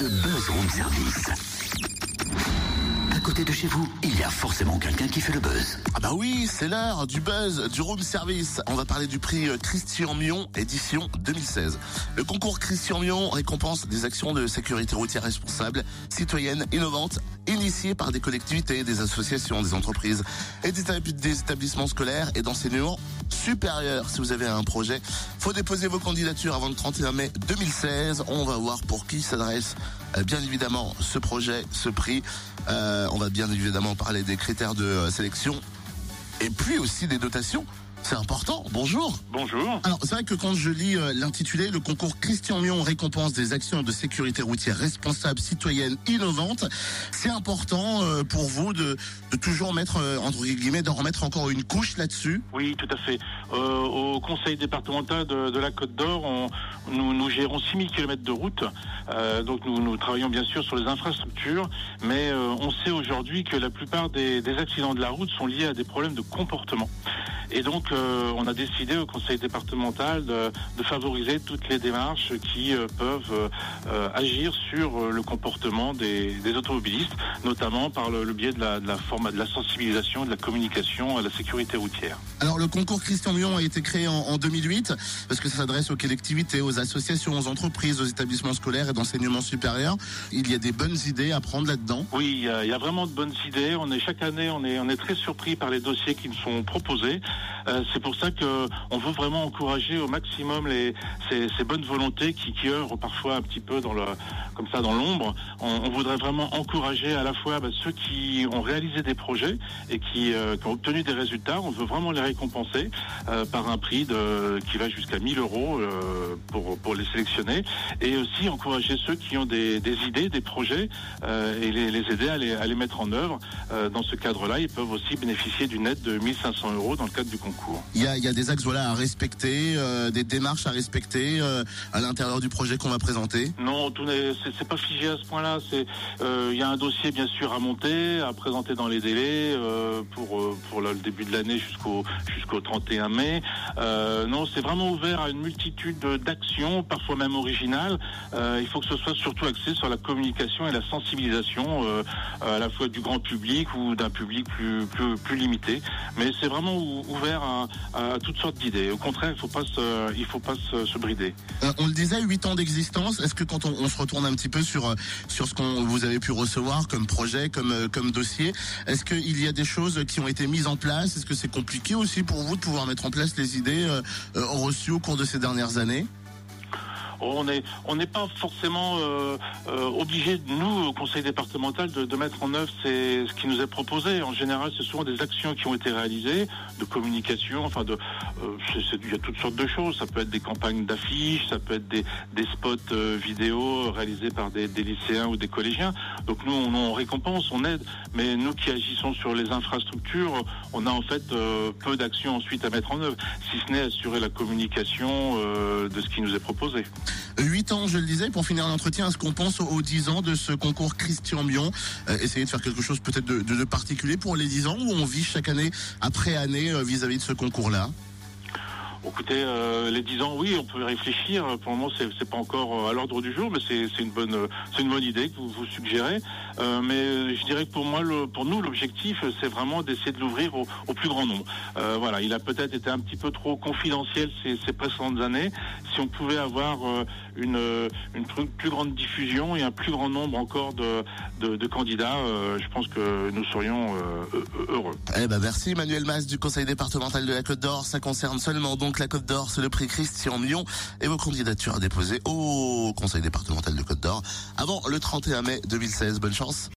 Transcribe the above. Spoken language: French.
le buzz room service. À côté de chez vous, il y a forcément quelqu'un qui fait le buzz. Ah bah oui, c'est l'heure du buzz du room service. On va parler du prix euh, Christian Mion édition 2016. Le concours Christian Mion récompense des actions de sécurité routière responsable, citoyenne, innovantes, initiées par des collectivités, des associations, des entreprises et des étab- des établissements scolaires et d'enseignement supérieur. Si vous avez un projet, faut déposer vos candidatures avant le 31 mai 2016. On va voir pour qui s'adresse euh, bien évidemment ce projet, ce prix. Euh, on va bien évidemment parler des critères de euh, sélection et puis aussi des dotations. C'est important. Bonjour. Bonjour. Alors, c'est vrai que quand je lis euh, l'intitulé, le concours Christian Mion récompense des actions de sécurité routière responsables, citoyennes, innovantes, c'est important euh, pour vous de, de toujours mettre, euh, entre guillemets, d'en remettre encore une couche là-dessus? Oui, tout à fait. Au conseil départemental de, de la Côte d'Or, nous, nous gérons 6000 km de route. Donc nous, nous travaillons bien sûr sur les infrastructures, mais on sait aujourd'hui que la plupart des, des accidents de la route sont liés à des problèmes de comportement. Et donc euh, on a décidé au conseil départemental de, de favoriser toutes les démarches qui euh, peuvent euh, euh, agir sur euh, le comportement des, des automobilistes, notamment par le, le biais de la, de la forme, de la sensibilisation, de la communication à la sécurité routière. Alors, le concours Christian Mion a été créé en, en 2008 parce que ça s'adresse aux collectivités, aux associations, aux entreprises, aux établissements scolaires et d'enseignement supérieur. Il y a des bonnes idées à prendre là-dedans. Oui, il y, a, il y a vraiment de bonnes idées. On est chaque année, on est, on est très surpris par les dossiers qui nous sont proposés. Euh, c'est pour ça que on veut vraiment encourager au maximum les ces, ces bonnes volontés qui, qui œuvrent parfois un petit peu dans le comme ça dans l'ombre. On, on voudrait vraiment encourager à la fois bah, ceux qui ont réalisé des projets et qui, euh, qui ont obtenu des résultats. On veut vraiment les récompenser euh, par un prix de qui va jusqu'à 1000 euros euh, pour pour les sélectionner et aussi encourager ceux qui ont des, des idées, des projets euh, et les, les aider à les, à les mettre en œuvre. Dans ce cadre-là, ils peuvent aussi bénéficier d'une aide de 1500 euros dans le cadre du concours. Il y a, il y a des axes voilà, à respecter, euh, des démarches à respecter euh, à l'intérieur du projet qu'on va présenter. Non, c'est, pas figé à ce point-là. Euh, il y a un dossier bien sûr à monter, à présenter dans les délais pour pour le début de l'année jusqu'au jusqu'au 31 mai. Non, c'est vraiment ouvert à une multitude de- d'actions, parfois même originales. Il faut que ce soit surtout axé sur la communication et la sensibilisation, à la fois du grand public ou d'un public plus plus, plus limité. Mais c'est vraiment ou- ouvert à, toutes sortes d'idées. Au contraire, il faut pas il faut pas se, brider. Euh, on le disait, 8 ans d'existence. Est-ce que quand on, se retourne un petit peu sur euh, sur ce qu'on vous avez pu recevoir comme projet, comme euh, comme dossier, est-ce qu'il y a des choses qui ont été mises en place? Est-ce que c'est compliqué aussi pour vous de pouvoir mettre en place les idées reçues au cours de ces dernières années? On est, on n'est pas forcément euh, euh, obligé, nous, au conseil départemental, de, mettre en œuvre ces- ce qui nous est proposé. En général, c'est souvent des actions qui ont été réalisées, de communication, enfin, de, euh, il y a toutes sortes de choses. Ça peut être des campagnes d'affiches, ça peut être des, spots vidéo réalisés par des, lycéens ou des collégiens. Donc nous, on, on récompense, on aide, mais nous qui agissons sur les infrastructures, on a en fait peu d'actions ensuite à mettre en œuvre, si ce n'est assurer la communication de ce qui nous est proposé. 8 ans, je le disais, pour finir l'entretien, est-ce qu'on pense aux 10 ans de ce concours Christian Bion Euh, Essayer de faire quelque chose peut-être de, particulier pour les 10 ans ou on vit chaque année après année euh, vis-à-vis de ce concours-là? Écoutez, euh, les 10 ans, oui, on peut réfléchir. Pour le moment, c'est, c'est pas encore euh, à l'ordre du jour, mais c'est, c'est une bonne, euh, c'est une bonne idée que vous, vous suggérez. Euh, mais je dirais que pour moi, le, pour nous, l'objectif, c'est vraiment d'essayer de l'ouvrir au, au plus grand nombre. Euh, voilà, il a peut-être été un petit peu trop confidentiel ces, ces précédentes années. Si on pouvait avoir euh, une, euh, une plus, grande diffusion et un plus grand nombre encore de, de, de candidats, euh, je pense que nous serions euh, heureux. Eh ben merci Emmanuel Mas du conseil départemental de la Côte d'Or. Ça concerne seulement donc la Côte d'Or, c'est le prix Christian Mion et vos candidatures à déposer au conseil départemental de Côte d'Or avant le 31 mai 2016. Bonne chance.